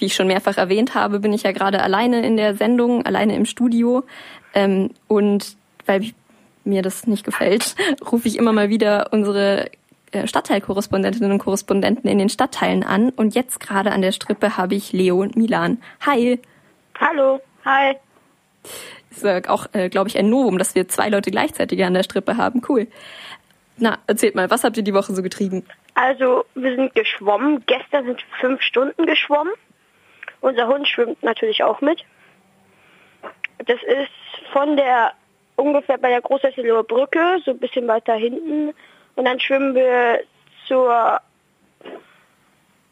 wie ich schon mehrfach erwähnt habe, bin ich ja gerade alleine in der Sendung, alleine im Studio. Ähm, und weil mir das nicht gefällt, rufe ich immer mal wieder unsere äh, Stadtteilkorrespondentinnen und Korrespondenten in den Stadtteilen an. Und jetzt gerade an der Strippe habe ich Leo und Milan. Hi. Hallo. Hi. Ist auch, äh, glaube ich, ein Novum, dass wir zwei Leute gleichzeitig an der Strippe haben. Cool. Na, erzählt mal, was habt ihr die Woche so getrieben? Also, wir sind geschwommen. Gestern sind fünf Stunden geschwommen. Unser Hund schwimmt natürlich auch mit. Das ist von der ungefähr bei der Großhäuselower Brücke, so ein bisschen weiter hinten. Und dann schwimmen wir zur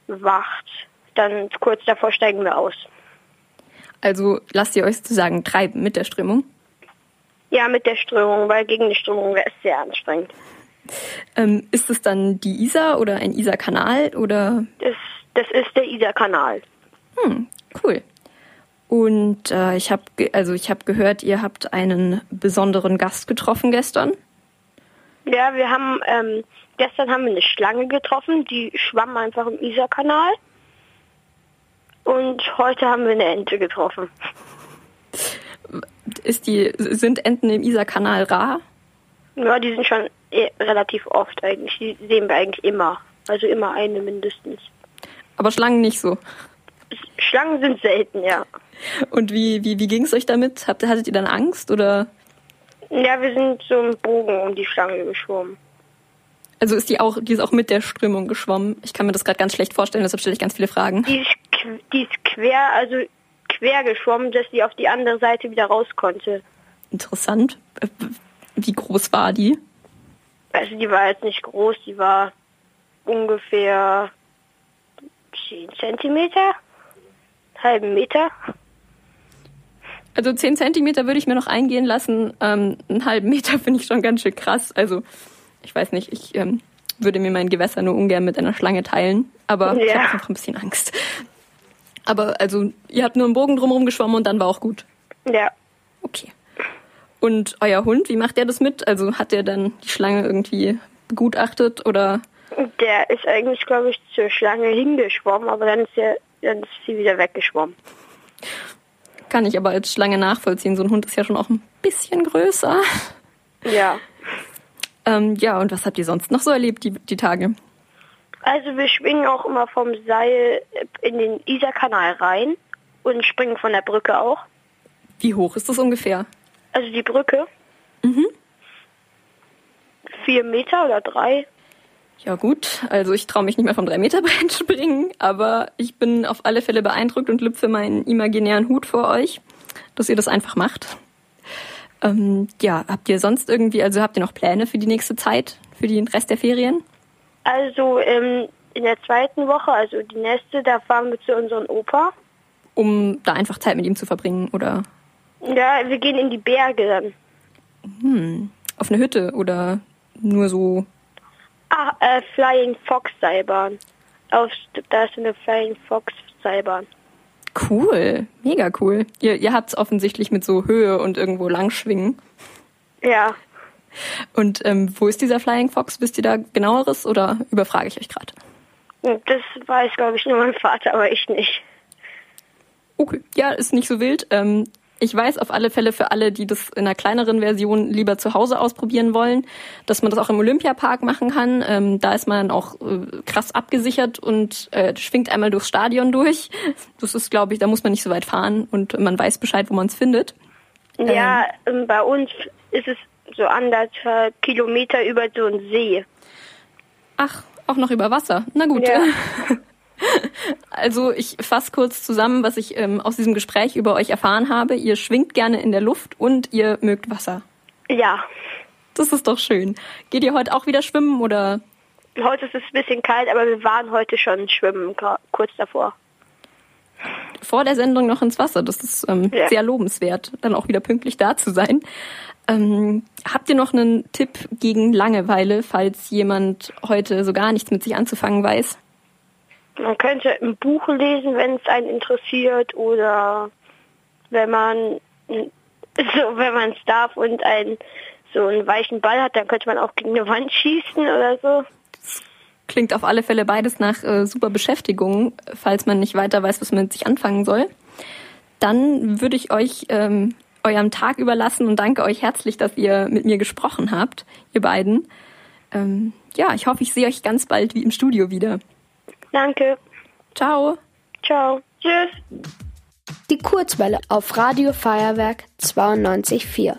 Wacht. Dann kurz davor steigen wir aus. Also lasst ihr euch sozusagen treiben mit der Strömung? Ja, mit der Strömung, weil gegen die Strömung wäre es sehr anstrengend. Ähm, ist es dann die Isar oder ein Isar-Kanal oder? Das, das ist der Isar-Kanal. Hm, cool. Und äh, ich habe also ich habe gehört, ihr habt einen besonderen Gast getroffen gestern. Ja, wir haben ähm, gestern haben wir eine Schlange getroffen, die schwamm einfach im Isar-Kanal. Und heute haben wir eine Ente getroffen. Ist die sind Enten im Isar-Kanal rar? Ja, die sind schon eh relativ oft eigentlich. Die sehen wir eigentlich immer. Also immer eine mindestens. Aber Schlangen nicht so. Schlangen sind selten, ja. Und wie, wie, wie ging es euch damit? Habt, hattet ihr dann Angst oder? Ja, wir sind so im Bogen um die Schlange geschwommen. Also ist die auch, die ist auch mit der Strömung geschwommen. Ich kann mir das gerade ganz schlecht vorstellen, deshalb stelle ich ganz viele Fragen. Die ist, die ist quer, also quer geschwommen, dass sie auf die andere Seite wieder raus konnte. Interessant. Äh, wie groß war die? Also die war jetzt nicht groß, die war ungefähr 10 Zentimeter, halben Meter. Also 10 Zentimeter würde ich mir noch eingehen lassen. Ähm, einen halben Meter finde ich schon ganz schön krass. Also ich weiß nicht, ich ähm, würde mir mein Gewässer nur ungern mit einer Schlange teilen. Aber ja. ich habe einfach ein bisschen Angst. Aber also ihr habt nur einen Bogen drumherum geschwommen und dann war auch gut. Ja. Okay. Und euer Hund, wie macht der das mit? Also hat der dann die Schlange irgendwie begutachtet oder? Der ist eigentlich, glaube ich, zur Schlange hingeschwommen, aber dann ist, er, dann ist sie wieder weggeschwommen. Kann ich aber als Schlange nachvollziehen. So ein Hund ist ja schon auch ein bisschen größer. Ja. Ähm, ja, und was habt ihr sonst noch so erlebt, die, die Tage? Also wir schwingen auch immer vom Seil in den Isarkanal rein und springen von der Brücke auch. Wie hoch ist das ungefähr? Also die Brücke? Mhm. Vier Meter oder drei. Ja gut, also ich traue mich nicht mehr vom 3 Meter Brett springen, aber ich bin auf alle Fälle beeindruckt und lüpfe meinen imaginären Hut vor euch, dass ihr das einfach macht. Ähm, ja, habt ihr sonst irgendwie, also habt ihr noch Pläne für die nächste Zeit, für den Rest der Ferien? Also ähm, in der zweiten Woche, also die nächste, da fahren wir zu unserem Opa. Um da einfach Zeit mit ihm zu verbringen, oder? Ja, wir gehen in die Berge dann. Hm, auf eine Hütte oder nur so Ah, äh, Flying Fox Seilbahn. Auf, da ist eine Flying Fox Seilbahn. Cool, mega cool. Ihr, ihr habt es offensichtlich mit so Höhe und irgendwo langschwingen. Ja. Und ähm, wo ist dieser Flying Fox? Wisst ihr da genaueres oder überfrage ich euch gerade? Das weiß, glaube ich, nur mein Vater, aber ich nicht. Okay, ja, ist nicht so wild. Ähm, ich weiß auf alle Fälle für alle, die das in einer kleineren Version lieber zu Hause ausprobieren wollen, dass man das auch im Olympiapark machen kann. Ähm, da ist man auch äh, krass abgesichert und äh, schwingt einmal durchs Stadion durch. Das ist, glaube ich, da muss man nicht so weit fahren und man weiß Bescheid, wo man es findet. Ja, ähm, bei uns ist es so anderthalb Kilometer über so einen See. Ach, auch noch über Wasser. Na gut. Ja. Also ich fasse kurz zusammen, was ich ähm, aus diesem Gespräch über euch erfahren habe. Ihr schwingt gerne in der Luft und ihr mögt Wasser. Ja. Das ist doch schön. Geht ihr heute auch wieder schwimmen oder? Heute ist es ein bisschen kalt, aber wir waren heute schon schwimmen, kurz davor. Vor der Sendung noch ins Wasser. Das ist ähm, ja. sehr lobenswert, dann auch wieder pünktlich da zu sein. Ähm, habt ihr noch einen Tipp gegen Langeweile, falls jemand heute so gar nichts mit sich anzufangen weiß? Man könnte ein Buch lesen, wenn es einen interessiert oder wenn man so wenn man es darf und einen so einen weichen Ball hat, dann könnte man auch gegen eine Wand schießen oder so. klingt auf alle Fälle beides nach äh, super Beschäftigung, falls man nicht weiter weiß, was man mit sich anfangen soll. Dann würde ich euch ähm, eurem Tag überlassen und danke euch herzlich, dass ihr mit mir gesprochen habt, ihr beiden. Ähm, ja, ich hoffe, ich sehe euch ganz bald wie im Studio wieder. Danke. Ciao. Ciao. Tschüss. Die Kurzwelle auf Radio Feuerwerk 92.4.